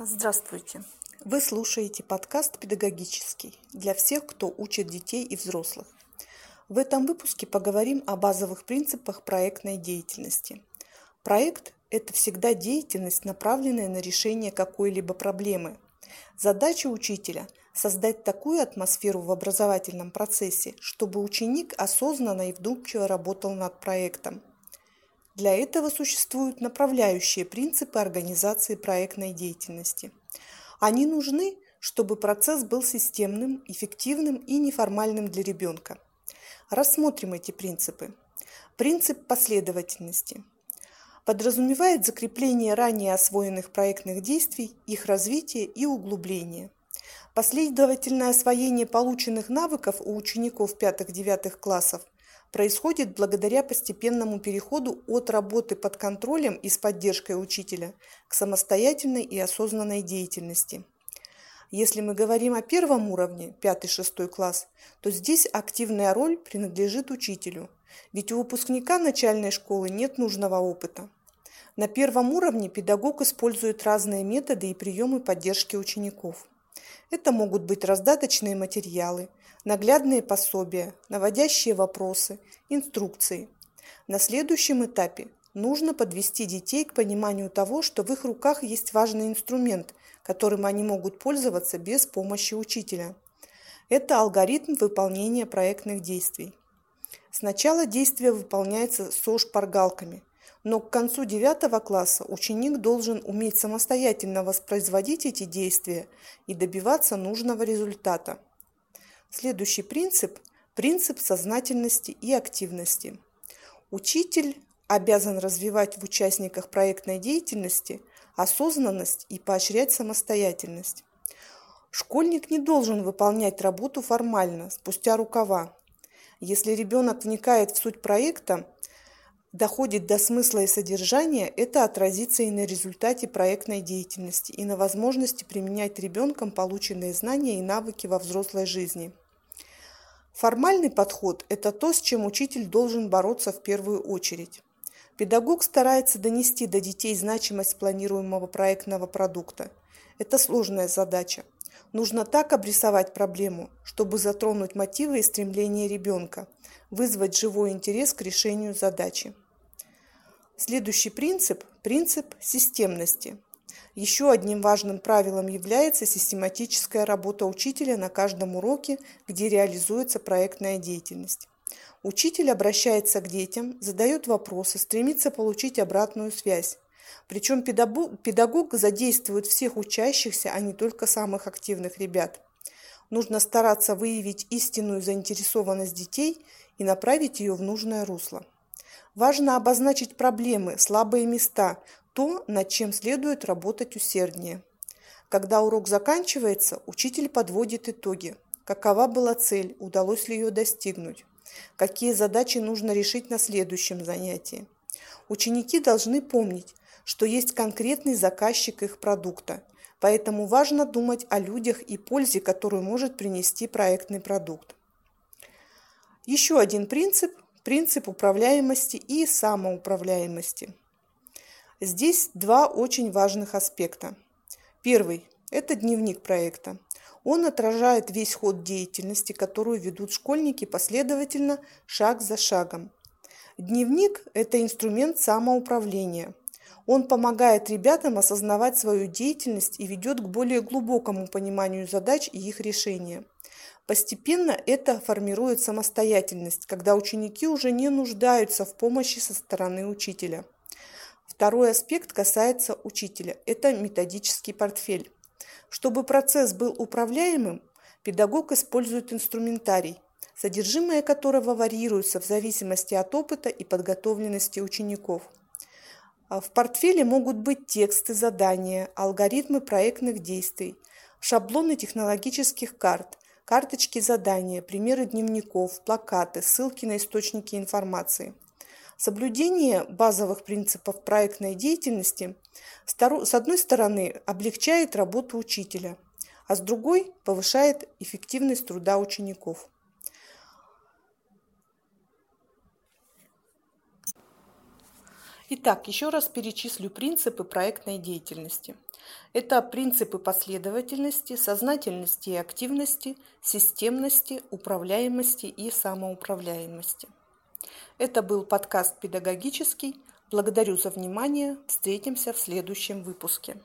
Здравствуйте! Вы слушаете подкаст «Педагогический» для всех, кто учит детей и взрослых. В этом выпуске поговорим о базовых принципах проектной деятельности. Проект – это всегда деятельность, направленная на решение какой-либо проблемы. Задача учителя – создать такую атмосферу в образовательном процессе, чтобы ученик осознанно и вдумчиво работал над проектом – для этого существуют направляющие принципы организации проектной деятельности. Они нужны, чтобы процесс был системным, эффективным и неформальным для ребенка. Рассмотрим эти принципы. Принцип последовательности подразумевает закрепление ранее освоенных проектных действий, их развитие и углубление. Последовательное освоение полученных навыков у учеников 5-9 классов – происходит благодаря постепенному переходу от работы под контролем и с поддержкой учителя к самостоятельной и осознанной деятельности. Если мы говорим о первом уровне, 5-6 класс, то здесь активная роль принадлежит учителю, ведь у выпускника начальной школы нет нужного опыта. На первом уровне педагог использует разные методы и приемы поддержки учеников. Это могут быть раздаточные материалы, наглядные пособия, наводящие вопросы, инструкции. На следующем этапе нужно подвести детей к пониманию того, что в их руках есть важный инструмент, которым они могут пользоваться без помощи учителя. Это алгоритм выполнения проектных действий. Сначала действие выполняется со шпаргалками, но к концу девятого класса ученик должен уметь самостоятельно воспроизводить эти действия и добиваться нужного результата. Следующий принцип – принцип сознательности и активности. Учитель обязан развивать в участниках проектной деятельности осознанность и поощрять самостоятельность. Школьник не должен выполнять работу формально, спустя рукава. Если ребенок вникает в суть проекта, доходит до смысла и содержания, это отразится и на результате проектной деятельности, и на возможности применять ребенком полученные знания и навыки во взрослой жизни. Формальный подход – это то, с чем учитель должен бороться в первую очередь. Педагог старается донести до детей значимость планируемого проектного продукта. Это сложная задача. Нужно так обрисовать проблему, чтобы затронуть мотивы и стремления ребенка, вызвать живой интерес к решению задачи. Следующий принцип – принцип системности. Еще одним важным правилом является систематическая работа учителя на каждом уроке, где реализуется проектная деятельность. Учитель обращается к детям, задает вопросы, стремится получить обратную связь. Причем педагог, задействует всех учащихся, а не только самых активных ребят. Нужно стараться выявить истинную заинтересованность детей и направить ее в нужное русло. Важно обозначить проблемы, слабые места, то, над чем следует работать усерднее. Когда урок заканчивается, учитель подводит итоги. Какова была цель, удалось ли ее достигнуть, какие задачи нужно решить на следующем занятии. Ученики должны помнить, что есть конкретный заказчик их продукта, поэтому важно думать о людях и пользе, которую может принести проектный продукт. Еще один принцип – принцип управляемости и самоуправляемости. Здесь два очень важных аспекта. Первый – это дневник проекта. Он отражает весь ход деятельности, которую ведут школьники последовательно, шаг за шагом. Дневник – это инструмент самоуправления. Он помогает ребятам осознавать свою деятельность и ведет к более глубокому пониманию задач и их решения. Постепенно это формирует самостоятельность, когда ученики уже не нуждаются в помощи со стороны учителя. Второй аспект касается учителя – это методический портфель. Чтобы процесс был управляемым, педагог использует инструментарий, содержимое которого варьируется в зависимости от опыта и подготовленности учеников – в портфеле могут быть тексты задания, алгоритмы проектных действий, шаблоны технологических карт, карточки задания, примеры дневников, плакаты, ссылки на источники информации. Соблюдение базовых принципов проектной деятельности с одной стороны облегчает работу учителя, а с другой повышает эффективность труда учеников. Итак, еще раз перечислю принципы проектной деятельности. Это принципы последовательности, сознательности и активности, системности, управляемости и самоуправляемости. Это был подкаст «Педагогический». Благодарю за внимание. Встретимся в следующем выпуске.